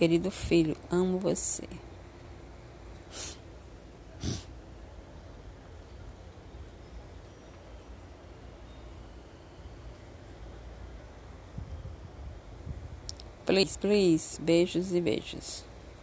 Querido filho, amo você. Please, please, beijos e beijos.